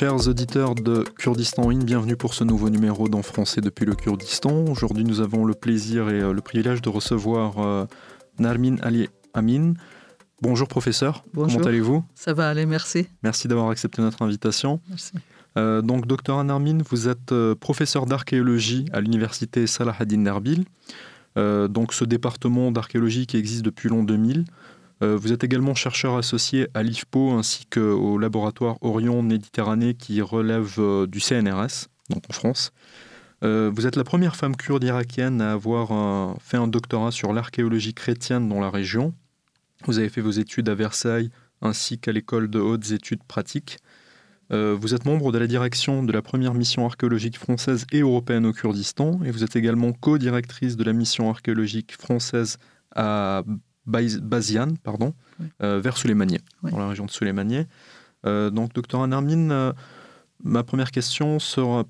Chers auditeurs de Kurdistan In, bienvenue pour ce nouveau numéro d'En français depuis le Kurdistan. Aujourd'hui, nous avons le plaisir et euh, le privilège de recevoir euh, Narmin Ali Amin. Bonjour professeur, Bonjour. comment allez-vous? Ça va aller, merci. Merci d'avoir accepté notre invitation. Merci. Euh, donc, docteur Narmin, vous êtes euh, professeur d'archéologie à l'université Salah ad-Din donc, ce département d'archéologie qui existe depuis l'an 2000. Euh, vous êtes également chercheur associé à l'IFPO ainsi qu'au laboratoire Orion Méditerranée qui relève euh, du CNRS, donc en France. Euh, vous êtes la première femme kurde irakienne à avoir fait un doctorat sur l'archéologie chrétienne dans la région. Vous avez fait vos études à Versailles ainsi qu'à l'école de hautes études pratiques. Vous êtes membre de la direction de la première mission archéologique française et européenne au Kurdistan et vous êtes également co-directrice de la mission archéologique française à Bazian, pardon, Oui. euh, vers Souleymaniye, Oui. dans la région de Souleymaniye. Euh, donc, docteur Anarmin, euh, ma première question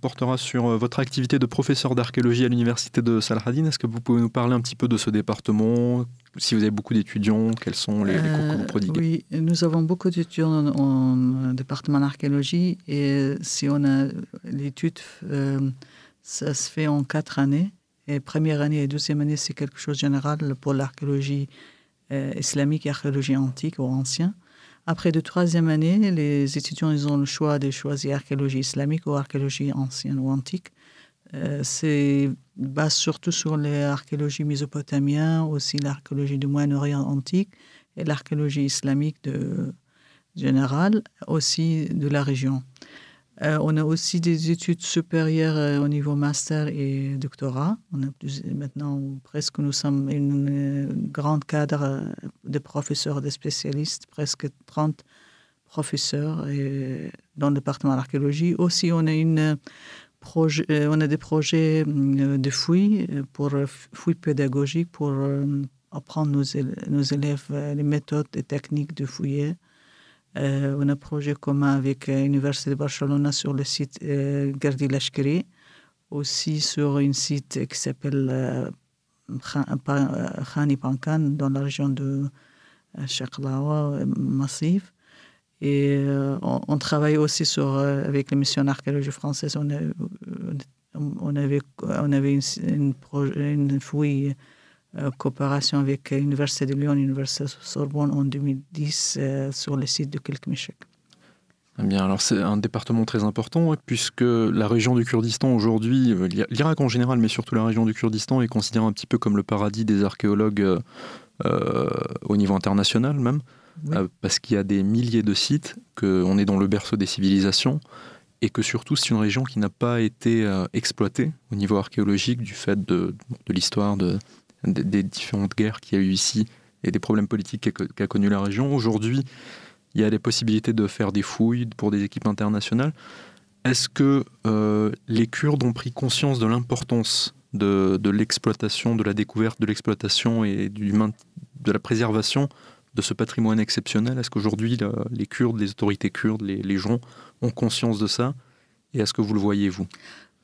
portera sur euh, votre activité de professeur d'archéologie à l'université de Salahadin. Est-ce que vous pouvez nous parler un petit peu de ce département? Si vous avez beaucoup d'étudiants, quels sont les, les cours que vous prodiguez? Oui, nous avons beaucoup d'étudiants en, en département d'archéologie et si on a l'étude, ça se fait en quatre années. Et première année et deuxième année, c'est quelque chose de général pour l'archéologie euh, islamique et archéologie antique ou ancienne. Après de troisième année, les étudiants ont le choix de choisir archéologie islamique ou archéologie ancienne ou antique. Euh, c'est base surtout sur l'archéologie mésopotamienne, aussi l'archéologie du Moyen-Orient antique et l'archéologie islamique de générale, aussi de la région. Euh, on a aussi des études supérieures euh, au niveau master et doctorat. Maintenant presque nous sommes une euh, grande cadre de professeurs, de spécialistes, presque 30 professeurs dans le département d'archéologie. Aussi, on a des projets de fouilles pour fouilles pédagogiques pour apprendre nos, nos élèves les méthodes et techniques de fouiller. Euh, on a un projet commun avec euh, l'Université de Barcelone sur le site euh, Gardi aussi sur un site qui s'appelle euh, euh, Pankan dans la région de euh, Chaklawa, euh, Massif. Et euh, on, travaille aussi euh, avec la mission d'archéologie française. On, euh, avait, une, fouille euh, coopération avec l'Université de Lyon l'Université de Sorbonne en 2010 euh, sur le site de Kilkmishek. Bien, alors c'est un département très important, puisque la région du Kurdistan aujourd'hui, euh, l'I- l'Irak en général, mais surtout la région du Kurdistan, est considérée un petit peu comme le paradis des archéologues euh, euh, au niveau international même, Oui. euh, parce qu'il y a des milliers de sites, qu'on est dans le berceau des civilisations, et que surtout c'est une région qui n'a pas été euh, exploitée au niveau archéologique du fait de, de l'histoire de, des- différentes guerres qu'il y a eu ici et des problèmes politiques qu'a qu'a connu la région. Aujourd'hui, il y a des possibilités de faire des fouilles pour des équipes internationales. Est-ce que euh, les Kurdes ont pris conscience de l'importance de, l'exploitation, de la découverte de l'exploitation et du de la préservation de ce patrimoine exceptionnel? Est-ce qu'aujourd'hui, le- les Kurdes, les autorités kurdes, les, les gens ont conscience de ça? Et est-ce que vous le voyez, vous?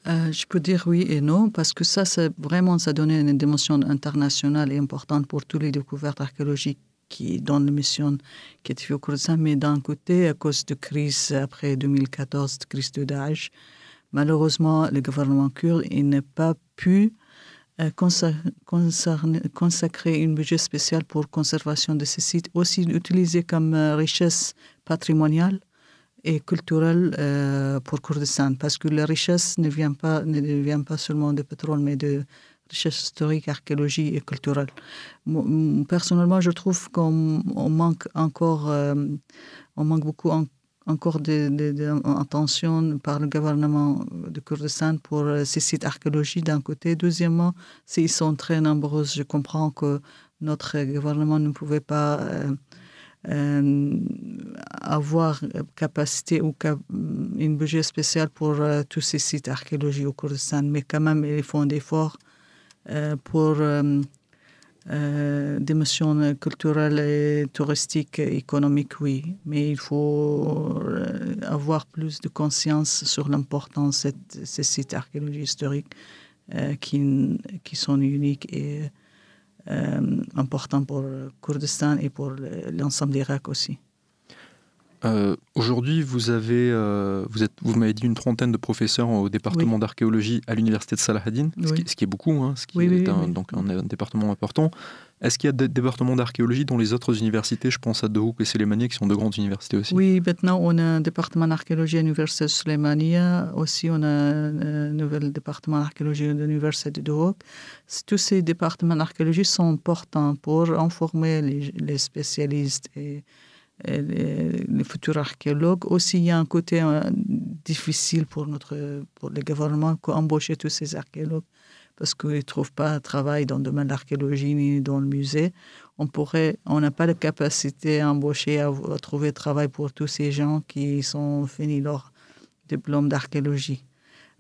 Euh, je peux dire oui et non, parce que ça, c'est vraiment, ça donne une dimension internationale et importante pour toutes les découvertes archéologiques qui dans la mission qui est faite au Kurdistan. Mais d'un côté, à cause de crise après 2014, de crise de Daesh, malheureusement, le gouvernement kurde n'a pas pu euh, consa- concerner- consacrer une budget spécial pour conservation de ces sites, aussi utilisés comme euh, richesse patrimoniale et culturelle euh, pour Kurdistan, parce que la richesse ne vient pas, ne vient pas seulement de pétrole, mais de richesse historique, archéologie et culturelle. Personnellement, je trouve qu'on on manque encore, euh, on manque beaucoup en- encore d'attention par le gouvernement de Kurdistan pour euh, ces sites archéologiques d'un côté. Deuxièmement, s'ils sont très nombreux, je comprends que notre gouvernement ne pouvait pas euh, euh, avoir capacité ou cap- une budget spéciale pour euh, tous ces sites archéologiques au Kurdistan, mais quand même, ils font des efforts euh, pour euh, des missions culturelles et touristiques, économiques, oui. Mais il faut avoir plus de conscience sur l'importance de ces sites archéologiques historiques qui, qui sont uniques et euh, importants pour Kurdistan et pour le- l'ensemble d'Irak aussi. Euh, aujourd'hui, vous avez, euh, vous êtes, vous m'avez dit une trentaine de professeurs au département d'archéologie à l'université de Salahadin, ce, qui, est beaucoup, hein, ce qui est un, donc un, département important. Est-ce qu'il y a des départements d'archéologie dans les autres universités? Je pense à Dohouk et Sélémanie, qui sont de grandes universités aussi. Oui, maintenant on a un département d'archéologie à l'université de Sélémania. Aussi, on a un nouvel département d'archéologie à l'université de Dohouk. Tous ces départements d'archéologie sont importants pour informer les, spécialistes et, les, futurs archéologues. Aussi, il y a un côté euh, difficile pour, notre, pour le gouvernement d'embaucher tous ces archéologues parce qu'ils ne trouvent pas de travail dans le domaine de l'archéologie ni dans le musée. On pourrait, on n'a pas la capacité à embaucher, à, trouver travail pour tous ces gens qui sont finis leur diplôme d'archéologie.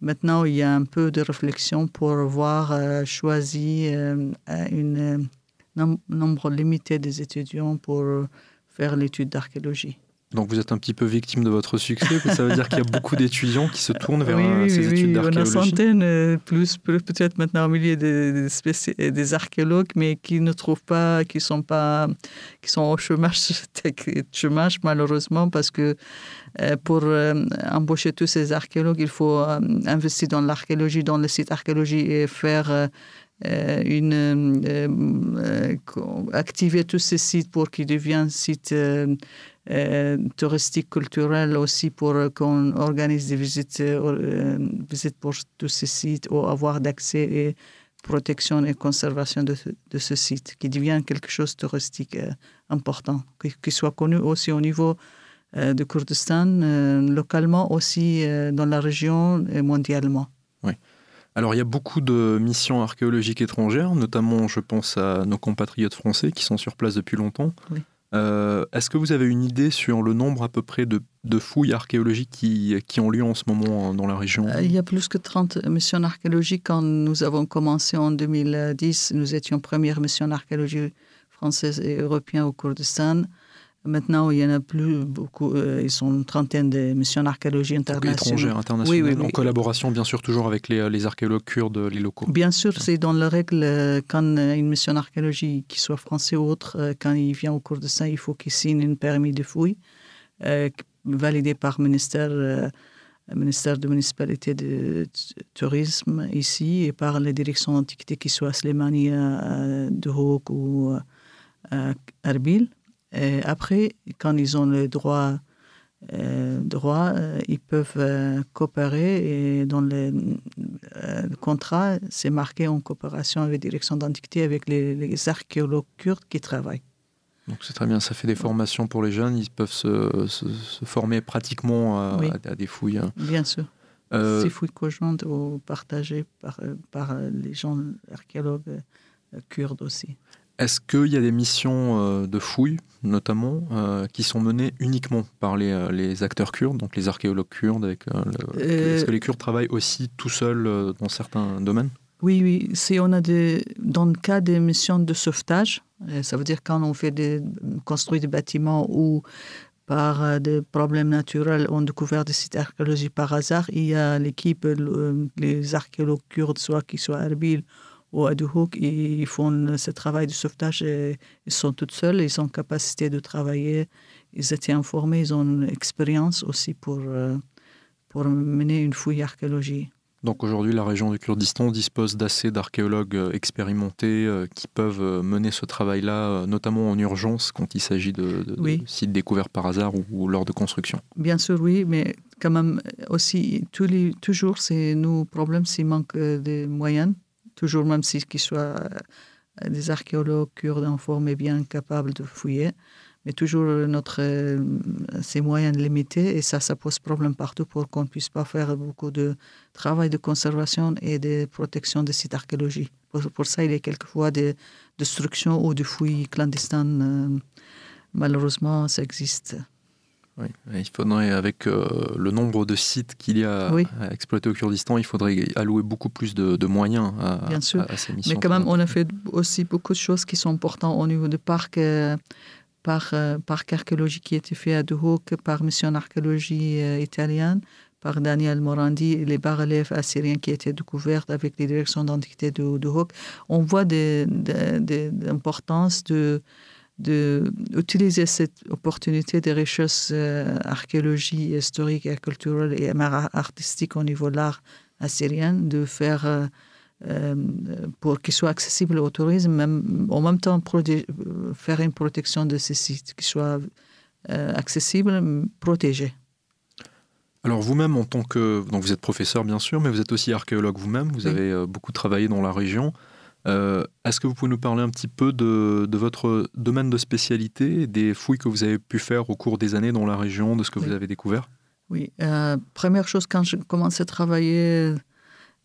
Maintenant, il y a un peu de réflexion pour voir euh, choisir euh, un euh, nombre limité des étudiants pour faire l'étude d'archéologie. Donc vous êtes un petit peu victime de votre succès, ça veut dire qu'il y a beaucoup d'étudiants qui se tournent vers euh, ces études d'archéologie. Oui, on a centaines, euh, plus, peut-être maintenant au milieu des, des, archéologues, mais qui ne trouvent pas, qui sont pas, qui sont au chômage, chômage malheureusement, parce que euh, pour embaucher tous ces archéologues, il faut investir dans l'archéologie, dans le site archéologie et faire une, activer tous ces sites pour qu'ils deviennent sites euh, touristique, culturelle aussi pour qu'on organise des visites, euh, visites pour tous ces sites ou avoir d'accès et protection et conservation de, de, ce site, qui devient quelque chose de touristique euh, important, qui, soit connu aussi au niveau de Kurdistan, localement aussi dans la région et mondialement. Oui. Alors il y a beaucoup de missions archéologiques étrangères, notamment je pense à nos compatriotes français qui sont sur place depuis longtemps. Oui. Euh, est-ce que vous avez une idée sur le nombre à peu près de, fouilles archéologiques qui, qui, ont lieu en ce moment dans la région? Euh, Il y a plus que 30 missions archéologiques. Quand nous avons commencé en 2010, nous étions première mission d'archéologie française et européenne au Kurdistan. Maintenant, il y en a plus beaucoup. Euh, ils sont une trentaine de missions d'archéologie internationales. Étrangères, internationales. en collaboration, bien sûr, toujours avec les, les, archéologues kurdes, les locaux. Bien sûr, c'est dans la règle, euh, quand une mission d'archéologie, qui soit français ou autre, euh, quand il vient au cours de ça, il faut qu'il signe un permis de fouille validé par le ministère, ministère de municipalité de tourisme ici et par les directions d'antiquité, qui soit à Slemani, à Duhok ou à Erbil. Et après, quand ils ont le droit, euh, droit euh, ils peuvent euh, coopérer et dans le, contrat, c'est marqué en coopération avec la direction d'antiquité, avec les, archéologues kurdes qui travaillent. Donc c'est très bien, ça fait des formations pour les jeunes, ils peuvent se, se, former pratiquement à, des fouilles. Hein. Bien sûr. Ces fouilles conjointes ou partagées par, par les gens archéologues kurdes aussi. Est-ce qu'il y a des missions euh, de fouilles, notamment, euh, qui sont menées uniquement par les, euh, les, acteurs kurdes, donc les archéologues kurdes Est-ce que les Kurdes travaillent aussi tout seuls dans certains domaines? Oui, oui. Si on a des, dans le cas des missions de sauvetage, ça veut dire quand on fait des, construit des bâtiments ou par des problèmes naturels, on découvert des sites archéologiques par hasard, il y a l'équipe, les archéologues kurdes, soit qui soient à Erbil ou à Duhok, ils font ce travail de sauvetage. Et ils sont tous seuls, ils ont capacité de travailler, ils étaient informés, ils ont une expérience aussi pour, euh, pour mener une fouille archéologique. Donc aujourd'hui, la région du Kurdistan dispose d'assez d'archéologues euh, expérimentés euh, qui peuvent mener ce travail-là, notamment en urgence quand il s'agit de, sites découverts par hasard ou, lors de construction. Bien sûr, oui, mais quand même aussi, tous les, toujours, c'est nos problèmes s'il manque de moyens toujours même si qu'ils soient euh, des archéologues kurdes informés bien capables de fouiller, mais toujours notre, euh, ces moyens limités et ça, ça pose problème partout pour qu'on ne puisse pas faire beaucoup de travail de conservation et de protection des sites archéologiques. Pour, ça, il y a quelquefois des destructions ou des fouilles clandestines. Euh, malheureusement, ça existe. Oui, il faudrait, avec euh, le nombre de sites qu'il y a à exploiter au Kurdistan, il faudrait allouer beaucoup plus de, moyens à, Bien sûr. ces missions. Mais quand même, on a fait aussi beaucoup de choses qui sont importantes au niveau du parc, euh, par, euh, parc archéologique qui a été fait à Duhok par Mission Archéologie italienne, par Daniel Morandi, les bas-reliefs assyriens qui étaient découverts avec les directions d'antiquité de Duhok. On voit l'importance de d'utiliser cette opportunité de recherche euh, archéologie, historique et culturelle et artistique au niveau de l'art assyrien, de faire euh, euh, pour qu'il soit accessible au tourisme, même, en même temps faire une protection de ces sites, qui soient accessibles, protégés. Alors vous-même, en tant que... Donc vous êtes professeur bien sûr, mais vous êtes aussi archéologue vous-même, vous avez beaucoup travaillé dans la région. Euh, est-ce que vous pouvez nous parler un petit peu de, votre domaine de spécialité, des fouilles que vous avez pu faire au cours des années dans la région, de ce que vous avez découvert? Oui, euh, première chose, quand je commençais à travailler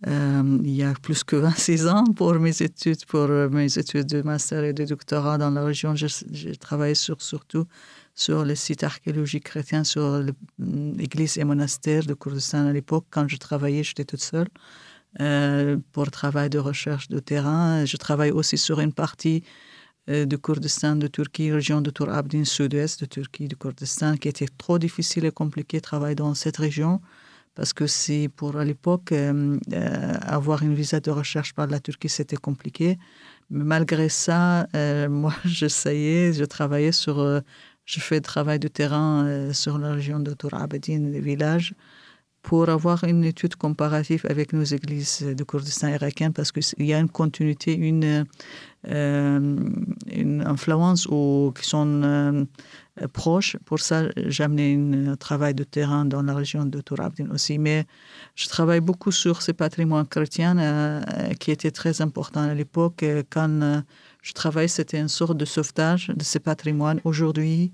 euh, il y a plus que 26 ans pour mes études, pour mes études de master et de doctorat dans la région, j'ai travaillé sur, surtout sur les sites archéologiques chrétiens, sur l'église et monastères de Kurdistan à l'époque. Quand je travaillais, j'étais toute seule. Euh, pour le travail de recherche de terrain. Je travaille aussi sur une partie euh, de Kurdistan de Turquie, région de Tour Abdin, sud-ouest de Turquie, de Kurdistan, qui était trop difficile et compliqué de travailler dans cette région parce que c'est pour à l'époque euh, avoir une visa de recherche par la Turquie c'était compliqué mais malgré ça moi j'essayais je travaillais sur je fais du travail de terrain sur la région de Tour Abdin les villages pour avoir une étude comparative avec nos églises de Kurdistan irakien parce qu'il y a une continuité, une, euh, influence ou qui sont euh, proches. Pour ça, j'ai amené un travail de terrain dans la région de Tourabdin aussi. Mais je travaille beaucoup sur ce patrimoine chrétien euh, qui était très important à l'époque. Quand je travaille, c'était une sorte de sauvetage de ce patrimoine. Aujourd'hui,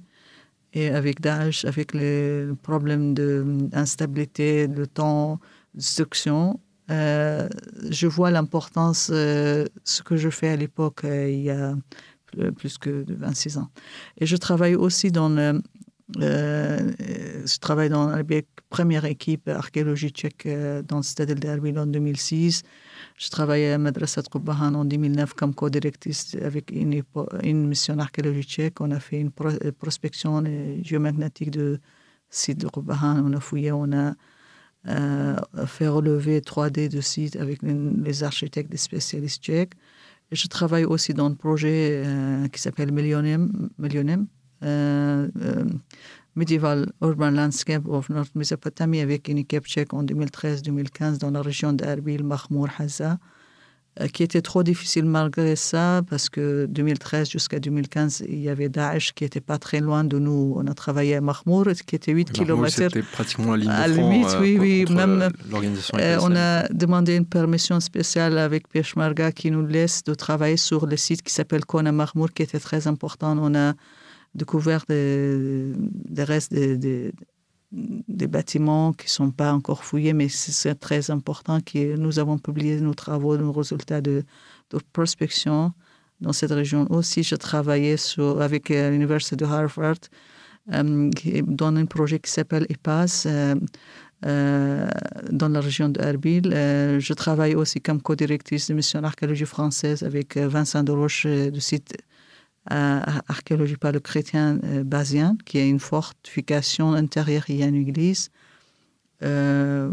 et avec Daesh, avec les problèmes d'instabilité, de temps, destruction, euh, je vois l'importance euh, ce que je fais à l'époque, euh, il y a plus que 26 ans. Et je travaille aussi dans le, je travaille dans la première équipe archéologie tchèque dans le stade d'Erbil en 2006. Je travaillais à Madrasat Qubbahan en 2009 comme co-directrice avec une, une, mission archéologique. On a fait une euh, prospection géomagnétique de site de Qubbahan. On a fouillé, on a euh, fait relever 3D de sites avec les architectes des spécialistes tchèques. Je travaille aussi dans un projet euh, qui s'appelle Millennium Medieval Urban Landscape of North Mesopotamie avec une équipe tchèque en 2013-2015 dans la région d'Arbil, Mahmour, Haza, euh, qui était trop difficile malgré ça parce que 2013 jusqu'à 2015, il y avait Daesh qui était pas très loin de nous. On a travaillé à Mahmour, qui était 8 km. C'était pratiquement la ligne de front, limite, euh, oui, oui. Même, euh, on a demandé une permission spéciale avec Peshmerga qui nous laisse de travailler sur le site qui s'appelle Kona Mahmour, qui était très important. On a découvert des, restes des, bâtiments qui ne sont pas encore fouillés, mais c'est très important que nous avons publié nos travaux, nos résultats de, de prospection dans cette région. Aussi, je travaillais sur, avec euh, l'Université de Harvard euh, dans un projet qui s'appelle EPAS. Euh, euh, dans la région de Erbil. je travaille aussi comme co-directrice de mission archéologie française avec Vincent Deroche du site euh, archéologie par le chrétien euh, basien, qui est une fortification intérieure, il y a une église. Euh,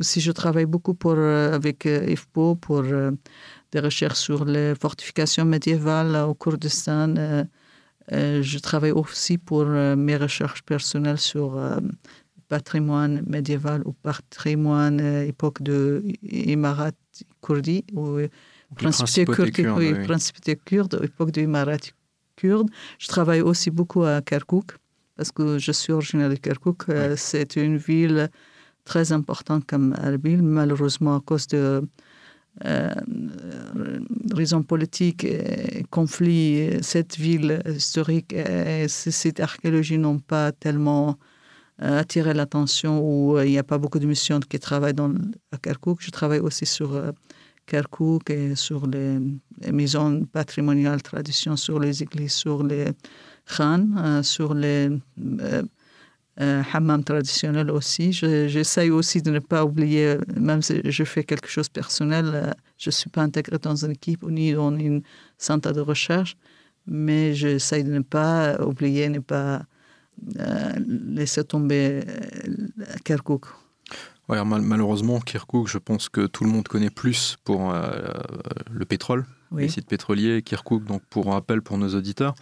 si je travaille beaucoup pour, avec IFPO pour des recherches sur les fortifications médiévales au Kurdistan. je travaille aussi pour mes recherches personnelles sur patrimoine médiéval ou patrimoine époque de Imarat kurdi, principauté kurde, oui, principauté kurde, époque du Marat kurde. Je travaille aussi beaucoup à Kirkuk, parce que je suis originaire de Kirkuk. Euh, c'est une ville très importante comme Erbil. Malheureusement, à cause de euh, raisons politiques et conflits, cette ville historique et ces sites archéologiques n'ont pas tellement euh, attiré l'attention ou il n'y a pas beaucoup de missions qui travaillent dans, à Kirkuk. Je travaille aussi sur Kirkuk et sur les, maisons patrimoniales, traditions, sur les églises, sur les khans, euh, sur les euh, euh, hammams traditionnels aussi. J'essaye aussi de ne pas oublier, même si je fais quelque chose de personnel, je ne suis pas intégrée dans une équipe ni dans une centre de recherche, mais j'essaye de ne pas oublier, ne pas laisser tomber Kirkuk malheureusement, Kirkuk, je pense que tout le monde connaît plus pour euh, le pétrole. les sites pétroliers, Kirkuk, donc pour rappel pour nos auditeurs.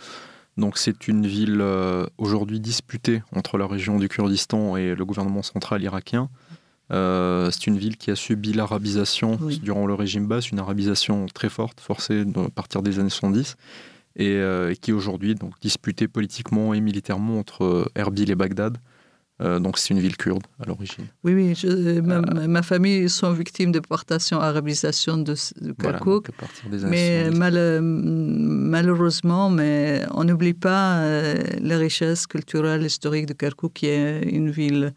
Donc c'est une ville euh, aujourd'hui disputée entre la région du Kurdistan et le gouvernement central irakien. Euh, c'est une ville qui a subi l'arabisation durant le régime basse, une arabisation très forte, forcée à partir des années 70, et, et qui est aujourd'hui donc disputée politiquement et militairement entre Erbil et Bagdad. Euh, donc c'est une ville kurde à l'origine. Oui, oui. ma, euh, ma, famille sont victimes de déportation, arabisation de, de Kirkuk. mais malheureusement, mais on n'oublie pas euh, la richesse culturelle historique de Kirkuk, qui est une ville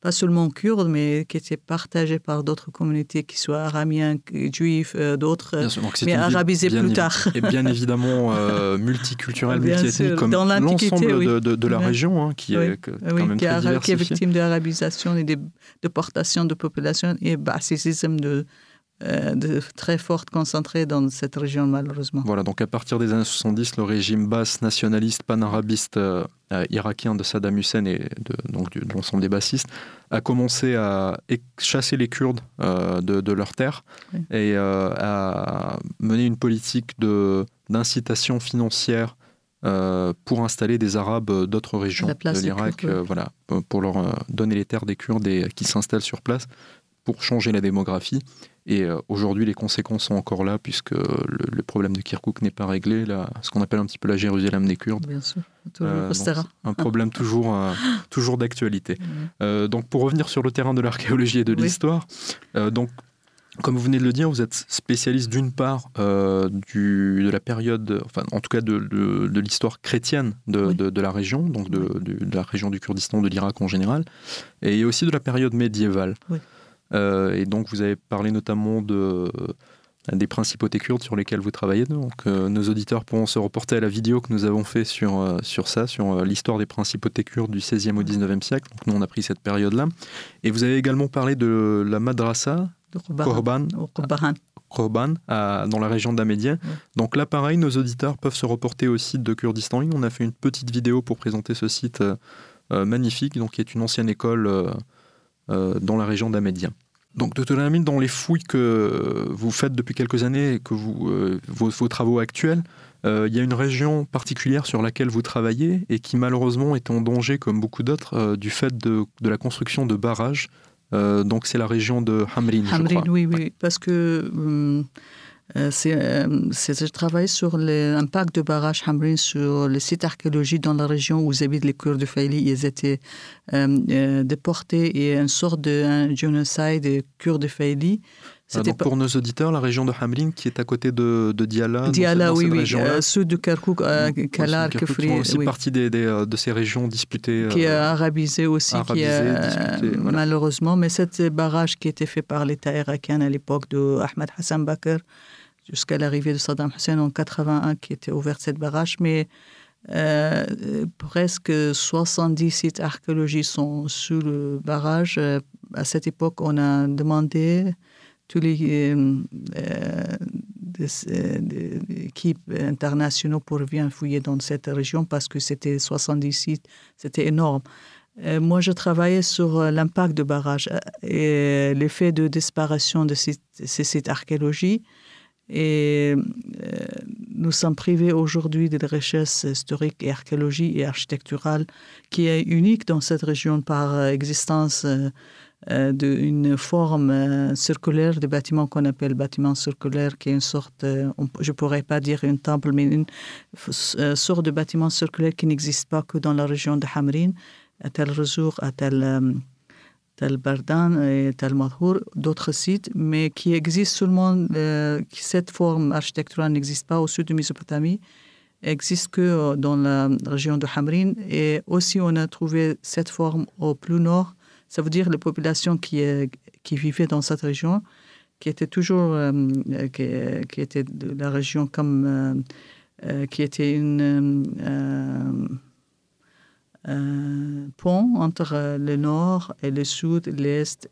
pas seulement kurde, mais qui était partagé par d'autres communautés, qui soient araméens, juifs, euh, d'autres, mais arabisés plus tard. Et bien évidemment euh, multiculturel, multiethnique, comme l'ensemble de, de, la région, hein, qui est quand même qui, très qui est victime de l'arabisation et de déportation de population et bassisme de, de très fortes concentrées dans cette région, malheureusement. Voilà, donc à partir des années 70, le régime basse nationaliste panarabiste euh, euh, irakien de Saddam Hussein et de, donc de l'ensemble des bassistes a commencé à chasser les Kurdes de, de leurs terres et à mener une politique d'incitation financière pour installer des Arabes d'autres régions de l'Irak, voilà, pour leur donner les terres des Kurdes et qui s'installent sur place pour changer la démographie. Et euh, aujourd'hui, les conséquences sont encore là, puisque le, problème de Kirkuk n'est pas réglé, là, ce qu'on appelle un petit peu la Jérusalem des Kurdes. Bien sûr, euh, un problème toujours, euh, toujours d'actualité. donc, pour revenir sur le terrain de l'archéologie et de l'histoire, donc comme vous venez de le dire, vous êtes spécialiste d'une part du, de la période, enfin en tout cas de, de, l'histoire chrétienne de, de, la région, donc de, la région du Kurdistan, de l'Irak en général, et aussi de la période médiévale. Oui. Euh, et donc, vous avez parlé notamment de, euh, des principautés kurdes sur lesquelles vous travaillez. Donc, euh, nos auditeurs pourront se reporter à la vidéo que nous avons fait sur, sur ça, sur l'histoire des principautés kurdes du 16e au 19e siècle. Donc, nous, on a pris cette période-là. Et vous avez également parlé de la madrasa Korban, dans la région d'Amédien. Donc là, pareil, nos auditeurs peuvent se reporter au site de Kurdistan. On a fait une petite vidéo pour présenter ce site magnifique, donc qui est une ancienne école dans la région d'Amédien. Donc. Amin, dans les fouilles que vous faites depuis quelques années et que vous, euh, vos, travaux actuels, euh, il y a une région particulière sur laquelle vous travaillez et qui malheureusement est en danger, comme beaucoup d'autres, du fait de, de, la construction de barrages. donc c'est la région de Hamrin. Hamrin, oui, oui, parce que hum, euh, euh, je travaille sur l'impact de barrage Hamrin sur les sites archéologiques dans la région où habitent les Kurdes de Faili. Ils étaient euh, déportés et une sorte de génocide des Kurdes de Faili. Ah, donc pour nos auditeurs, la région de Hamrin qui est à côté de, de Diyala. Diyala, oui, oui. sud de Kirkuk, Kalar, Kefri. C'est aussi partie des, des, de ces régions disputées. Qui est arabisé aussi, qui est, malheureusement. Mais cet barrage qui était fait par l'État irakien à l'époque de Ahmed Hassan Bakr, jusqu'à l'arrivée de Saddam Hussein en 81 qui était ouvert cette barrage, mais euh, presque 70 sites archéologiques sont sous le barrage. Euh, à cette époque, on a demandé tous les euh, équipes internationaux pour venir fouiller dans cette région parce que c'était 70 sites, c'était énorme. moi, je travaillais sur l'impact de barrage et l'effet de disparition de ces sites archéologiques et euh, nous sommes privés aujourd'hui de richesses historiques et archéologiques et architecturales qui est unique dans cette région par existence euh, euh, d'une forme circulaire de bâtiment qu'on appelle bâtiment circulaire, qui est une sorte, je ne pourrais pas dire une temple, mais une sorte de bâtiment circulaire qui n'existe pas que dans la région de Hamrin, à tel Rezour, à tel tel Bardan et tel Madhour, d'autres sites, mais qui existent seulement, euh, cette forme architecturale n'existe pas au sud de Mésopotamie, existe que euh, dans la région de Hamrin. Et aussi, on a trouvé cette forme au plus nord, ça veut dire les populations qui, qui vivaient dans cette région, qui étaient toujours, euh, qui, qui, étaient de la région comme, qui était une un pont entre euh, le nord et le sud, l'est,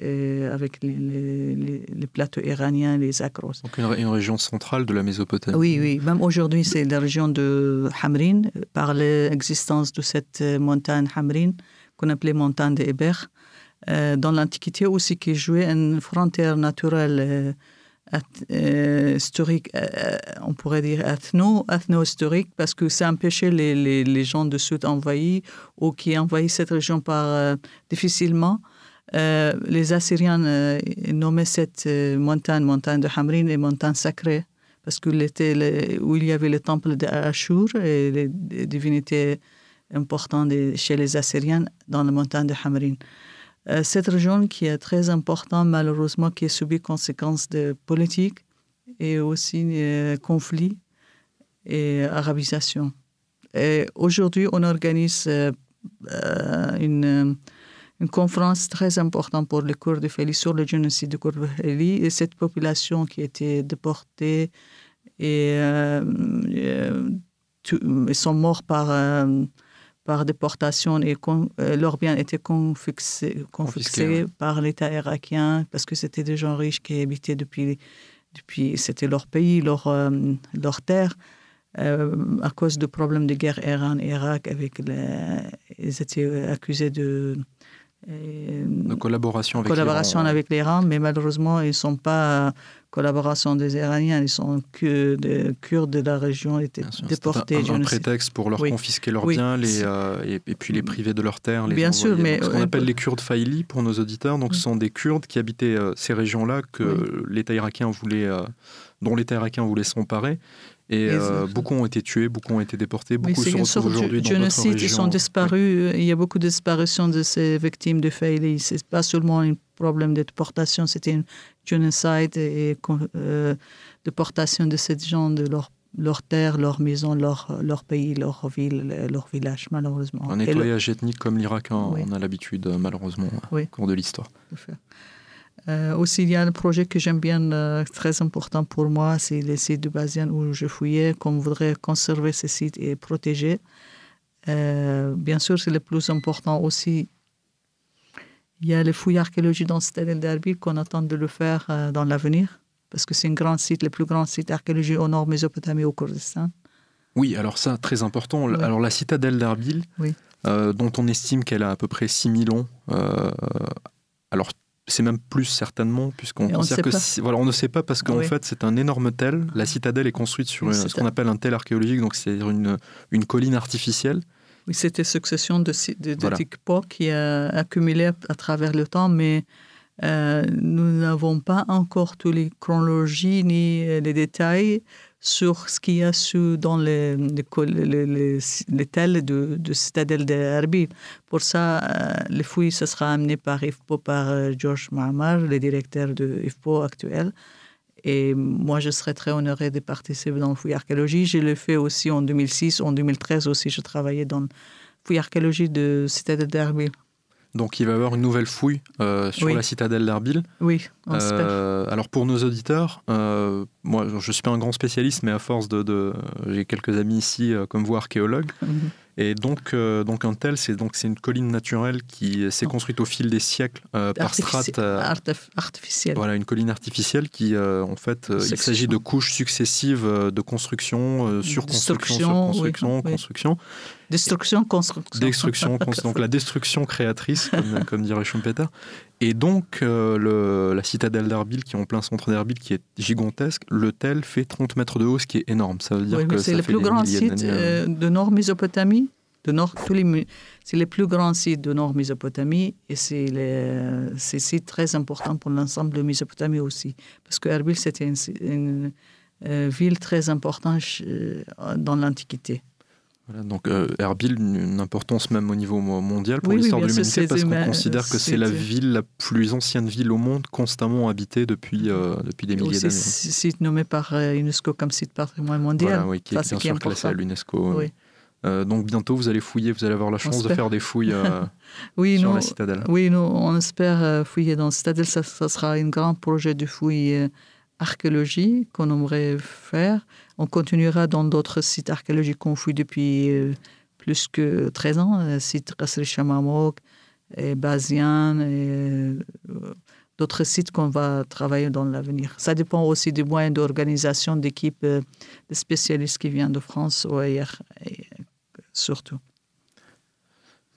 avec les, les, plateaux iraniens, les Akros. Donc une, région centrale de la Mésopotamie. Oui, oui. Même aujourd'hui, c'est la région de Hamrin, par l'existence de cette montagne Hamrin, qu'on appelait montagne d'Eber. Euh, dans l'Antiquité aussi, qui jouait une frontière naturelle historique, on pourrait dire ethno, ethno-historique, parce que ça empêchait les, les, les, gens du Sud envahis ou qui envahissent cette région par difficilement. les Assyriens nommaient cette montagne, montagne de Hamrin, les montagnes sacrées parce que l'été où il y avait le temple d'Ashur et les, divinités importantes chez les Assyriens dans la montagne de Hamrin. Euh, cette région qui est très importante, malheureusement, qui a subi conséquences de politique et aussi euh, conflits et arabisation. Et aujourd'hui, on organise euh, une, conférence très importante pour le cours de Félix sur le génocide de Félix et cette population qui a été déportée et sont morts par, par déportation et leurs biens étaient confisqués, confisqués par l'État irakien parce que c'était des gens riches qui habitaient depuis, depuis c'était leur pays, leur, leur terre. à cause de problèmes de guerre Iran-Irak, avec les, ils étaient accusés de, de collaboration avec collaboration avec l'Iran, mais malheureusement, ils ne sont pas collaboration des Iraniens. Ils sont que des Kurdes de la région étaient déportés. C'est un, prétexte pour leur confisquer leurs biens les, euh, et, puis les priver de leurs terres. Les Bien sûr, mais ce qu'on appelle les Kurdes faïli pour nos auditeurs. Donc, ce sont des Kurdes qui habitaient euh, ces régions-là que l'État irakien voulait, euh, dont l'État irakien voulait s'emparer et euh, beaucoup ont été tués, beaucoup ont été déportés, beaucoup se retrouvent aujourd'hui dans d'autres régions. Ils sont disparus. Il y a beaucoup de disparitions de ces victimes de Ce C'est pas seulement un problème de déportation, c'était un génocide et euh, déportation de ces gens de leur leur terre, leur maison, leur, leur pays, leur ville, leur village, malheureusement. Un nettoyage ethnique comme l'Irak, hein, on a l'habitude, malheureusement, au cours de l'histoire. Euh, aussi, il y a un projet que j'aime bien, euh, très important pour moi, c'est le site de Bazian où je fouillais, qu'on voudrait conserver ce site et protéger. Euh, bien sûr, c'est le plus important aussi. Il y a les fouilles archéologiques dans Stade d'Arbil qu'on attend de le faire dans l'avenir, parce que c'est un grand site, le plus grand site archéologique au nord Mésopotamie, au Kurdistan. Oui, alors ça, très important. Alors la citadelle d'Arbil, dont on estime qu'elle a à peu près 6000 ans, alors c'est même plus certainement, puisqu'on voilà, on ne sait pas parce qu'en fait c'est un énorme tel. La citadelle est construite sur ce qu'on appelle un tel archéologique, donc c'est une, une colline artificielle. Oui, c'était succession de, de, de qui a accumulé à, travers le temps, mais euh, nous n'avons pas encore toutes les chronologies ni les détails sur ce qu'il y a su dans les, les, les, tels de, de Citadelle d'Erbil. Pour ça, euh, les fouilles, ce sera amené par IFPO, par euh, George Mahamar, le directeur de IFPO actuel. Et moi, je serais très honoré de participer dans le fouille archéologie. Je l'ai fait aussi en 2006, en 2013 aussi, je travaillais dans le fouille archéologie de Citadelle d'Erbil. Donc il va y avoir une nouvelle fouille euh, sur la citadelle d'Erbil. Oui, on euh, Alors pour nos auditeurs, euh, moi je suis pas un grand spécialiste, mais à force de, j'ai quelques amis ici comme vous archéologues. Et donc, euh, donc un tel, c'est donc c'est une colline naturelle qui s'est construite au fil des siècles euh, par strates euh, artificielles. Voilà, une colline artificielle qui, en fait, il s'agit de couches successives de construction, sur construction, sur construction, construction. Destruction, construction. Destruction, donc la destruction créatrice, comme, comme dirait Schumpeter. Et donc, le, la citadelle d'Arbil, qui est en plein centre d'Arbil, qui est gigantesque, le tel fait 30 mètres de haut, ce qui est énorme. Ça veut dire que c'est le plus grand site de Nord-Mésopotamie de nord, tous les, c'est les plus grands sites de Nord-Mésopotamie et c'est c'est site très important pour l'ensemble de Mésopotamie aussi. Parce que Erbil, c'était une, euh, ville très importante euh, dans l'Antiquité. Voilà, donc euh, Erbil, une importance même au niveau mondial pour l'histoire de l'humanité, parce qu'on considère que c'est la ville, la plus ancienne ville au monde, constamment habitée depuis, depuis des milliers d'années. C'est site nommé par UNESCO comme site patrimoine mondial. Voilà, oui, qui est bien sûr classé à l'UNESCO. Oui. Euh, donc bientôt, vous allez fouiller, vous allez avoir la chance de faire des fouilles euh, oui, sur la citadelle. Oui, nous, on espère euh, fouiller dans la citadelle. Ça, sera un grand projet de fouille archéologie qu'on aimerait faire. On continuera dans d'autres sites archéologiques qu'on fouille depuis plus que 13 ans, sites Qasri Shamamok et Bazian et d'autres sites qu'on va travailler dans l'avenir. Ça dépend aussi des moyens d'organisation d'équipes de spécialistes qui viennent de France ou ailleurs surtout.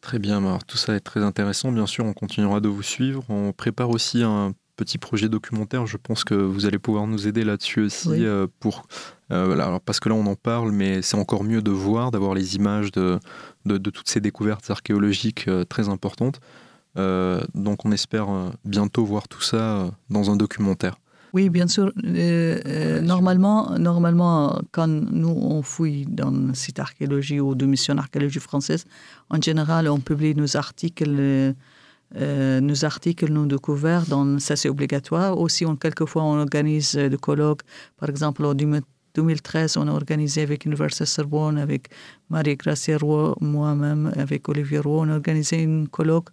Très bien, alors tout ça est très intéressant. Bien sûr, on continuera de vous suivre. On prépare aussi un petit projet documentaire. Je pense que vous allez pouvoir nous aider là-dessus aussi. pour, alors parce que là, on en parle, mais c'est encore mieux de voir, d'avoir les images de, de, toutes ces découvertes archéologiques très importantes. donc on espère bientôt voir tout ça dans un documentaire. Oui, bien sûr. Euh, euh, normalement, normalement, quand nous on fouille dans le site archéologie ou de mission archéologie française, en général, on publie nos articles, euh, nos articles non découverts. Dans, ça, c'est obligatoire. Aussi, on, quelquefois, on organise des colloques. Par exemple, en 2013, on a organisé avec l'Université Sorbonne, avec Marie-Gracia Roy, moi-même, avec Olivier Roy, on a organisé une colloque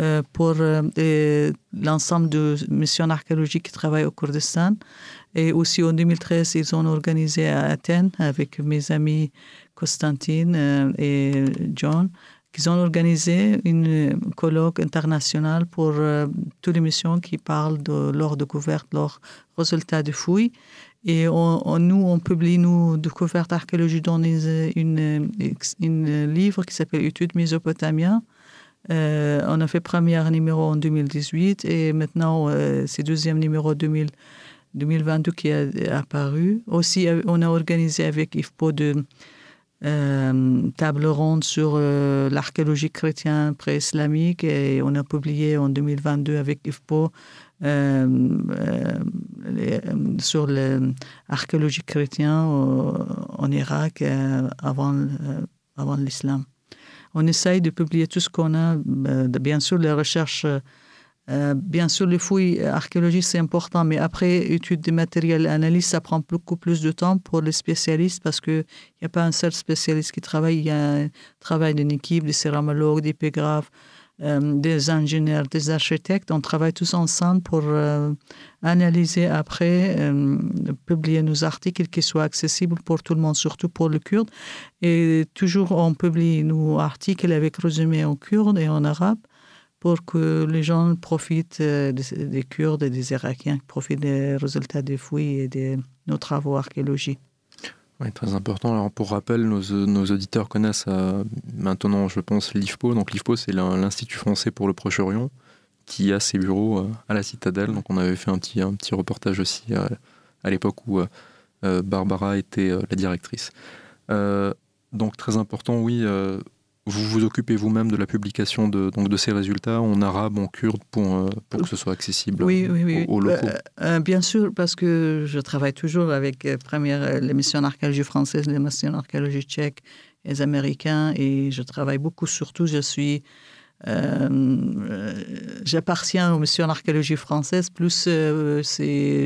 euh, pour euh, l'ensemble de missions archéologiques qui travaillent au Kurdistan. Et aussi en 2013, ils ont organisé à Athènes avec mes amis Constantine euh, et John, qu'ils ont organisé une colloque internationale pour toutes les missions qui parlent de leur découverte, leurs résultats de fouilles. Et nous, on publie nos découvertes archéologiques dans une, livre qui s'appelle Études mésopotamiennes euh, on a fait premier numéro en 2018 et maintenant euh, c'est deuxième numéro 2000, 2022 qui est apparu. Aussi, euh, on a organisé avec IFPO de euh, table ronde sur l'archéologie chrétienne pré-islamique et on a publié en 2022 avec IFPO sur l'archéologie chrétienne en Irak avant, avant l'islam on essaye de publier tout ce qu'on a. Euh, bien sûr, les recherches, euh, bien sûr, les fouilles archéologiques, c'est important, mais après, étude des matériels, analyse, ça prend beaucoup plus de temps pour les spécialistes parce qu'il n'y a pas un seul spécialiste qui travaille. Il y a un travail d'une équipe, des céramologues, des pégraphes, euh, des ingénieurs, des architectes. On travaille tous ensemble pour euh, analyser après, publier nos articles qui soient accessibles pour tout le monde, surtout pour le kurde. Et toujours, on publie nos articles avec résumé en kurde et en arabe pour que les gens profitent des, Kurdes et des Irakiens, profitent des résultats des fouilles et de nos travaux archéologiques. Oui, très important. Alors, pour rappel, nos, nos auditeurs connaissent euh, maintenant, je pense, l'IFPO. Donc, l'IFPO, c'est l'Institut français pour le Proche-Orient qui a ses bureaux euh, à la Citadelle. Donc, on avait fait un petit, un petit reportage aussi euh, à l'époque où Barbara était la directrice. donc, très important, oui, vous vous occupez vous-même de la publication de, donc de ces résultats en arabe, en kurde, pour, euh, pour que ce soit accessible oui, oui, oui. aux, locaux euh, euh, Bien sûr, parce que je travaille toujours avec première, les missions d'archéologie française, les missions d'archéologie tchèque, les Américains, et je travaille beaucoup, surtout, je suis euh, j'appartiens aux missions d'archéologie française, plus euh,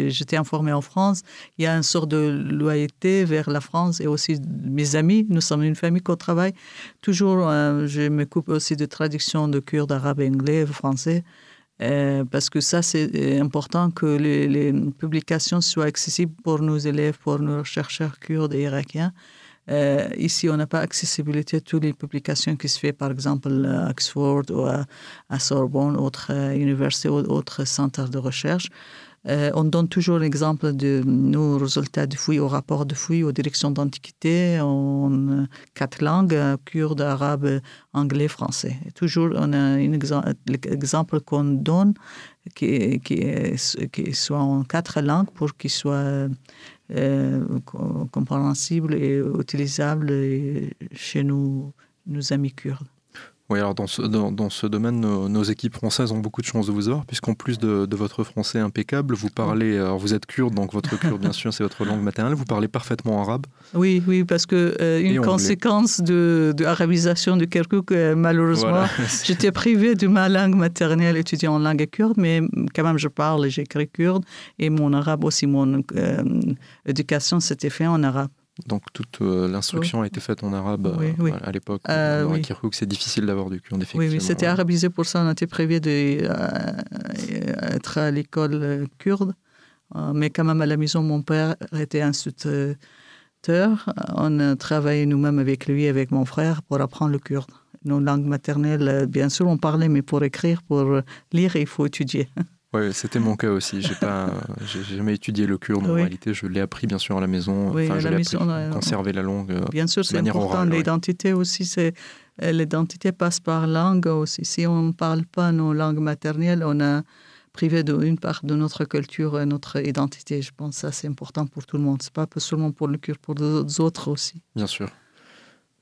j'étais informée en France. Il y a une sorte de loyauté vers la France et aussi mes amis. Nous sommes une famille qu'on travaille. Toujours, euh, je m'occupe aussi de traduction de kurde, arabe, anglais, français. parce que ça, c'est important que les, les, publications soient accessibles pour nos élèves, pour nos chercheurs kurdes et irakiens. Euh, ici, on n'a pas accessibilité à toutes les publications qui se font, par exemple, à Oxford ou à, Sorbonne, autres euh, universités ou autres centres de recherche. Euh, on donne toujours l'exemple de nos résultats de fouilles au rapport de fouilles aux directions d'antiquité en quatre langues, kurde, arabe, anglais, français. toujours, on a un exemple qu'on donne qui, soit en quatre langues pour qu'il soit compréhensible et utilisable chez nous, nos amis kurdes. Oui, alors dans ce, dans, ce domaine, nos, équipes françaises ont beaucoup de chance de vous avoir, puisqu'en plus de, votre français impeccable, vous parlez, alors vous êtes kurde, donc votre kurde, bien sûr, c'est votre langue maternelle, vous parlez parfaitement arabe. Oui, oui, parce que euh, une conséquence de, de arabisation de Kirkuk, euh, malheureusement, j'étais privé de ma langue maternelle étudiant en langue kurde, mais quand même, je parle et j'écris kurde, et mon arabe aussi, mon euh, éducation s'était faite en arabe. Donc toute euh, l'instruction a été faite en arabe euh, à l'époque. Euh, oui. c'est difficile d'avoir du kurde, effectivement. Oui, oui c'était arabisé pour ça. On était prévu d'être à l'école kurde. mais quand même, à la maison, mon père était instituteur. On a travaillé nous-mêmes avec lui, avec mon frère, pour apprendre le kurde. Nos langues maternelles, bien sûr, on parlait, mais pour écrire, pour lire, il faut étudier. Oui, c'était mon cas aussi. J'ai pas, j'ai jamais étudié le kurde en réalité. Je l'ai appris bien sûr à la maison. Oui, enfin, à la maison, conserver la langue. Euh, bien sûr, c'est important. L'identité aussi, c'est euh, l'identité passe par langue aussi. Si on ne parle pas nos langues maternelles, on a priver d'une part de notre culture et notre identité. Je pense que ça, c'est important pour tout le monde. Ce n'est pas seulement pour le Kurdes, pour les autres aussi. Bien sûr.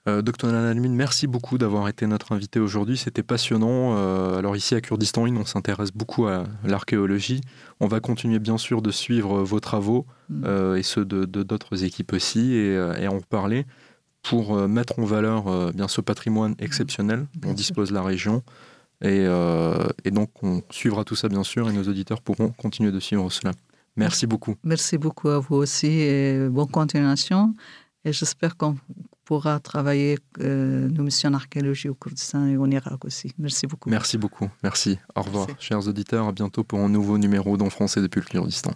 Euh, Docteur Nalalmine, merci beaucoup d'avoir été notre invité aujourd'hui. C'était passionnant. Euh, alors ici à Kurdistan on s'intéresse beaucoup à l'archéologie. On va continuer bien sûr de suivre vos travaux mm. euh, et ceux de d'autres équipes aussi et, et, en parler pour mettre en valeur bien ce patrimoine exceptionnel dont dispose la région. Et, et, donc on suivra tout ça bien sûr et nos auditeurs pourront continuer de suivre cela. Merci beaucoup. Merci beaucoup à vous aussi et bonne continuation. Et j'espère qu'on pourra travailler euh, nos missions en archéologie au Kurdistan et en Irak aussi. Merci beaucoup. Merci beaucoup. Merci. Au revoir, chers auditeurs. À bientôt pour un nouveau numéro d'En français depuis le Kurdistan.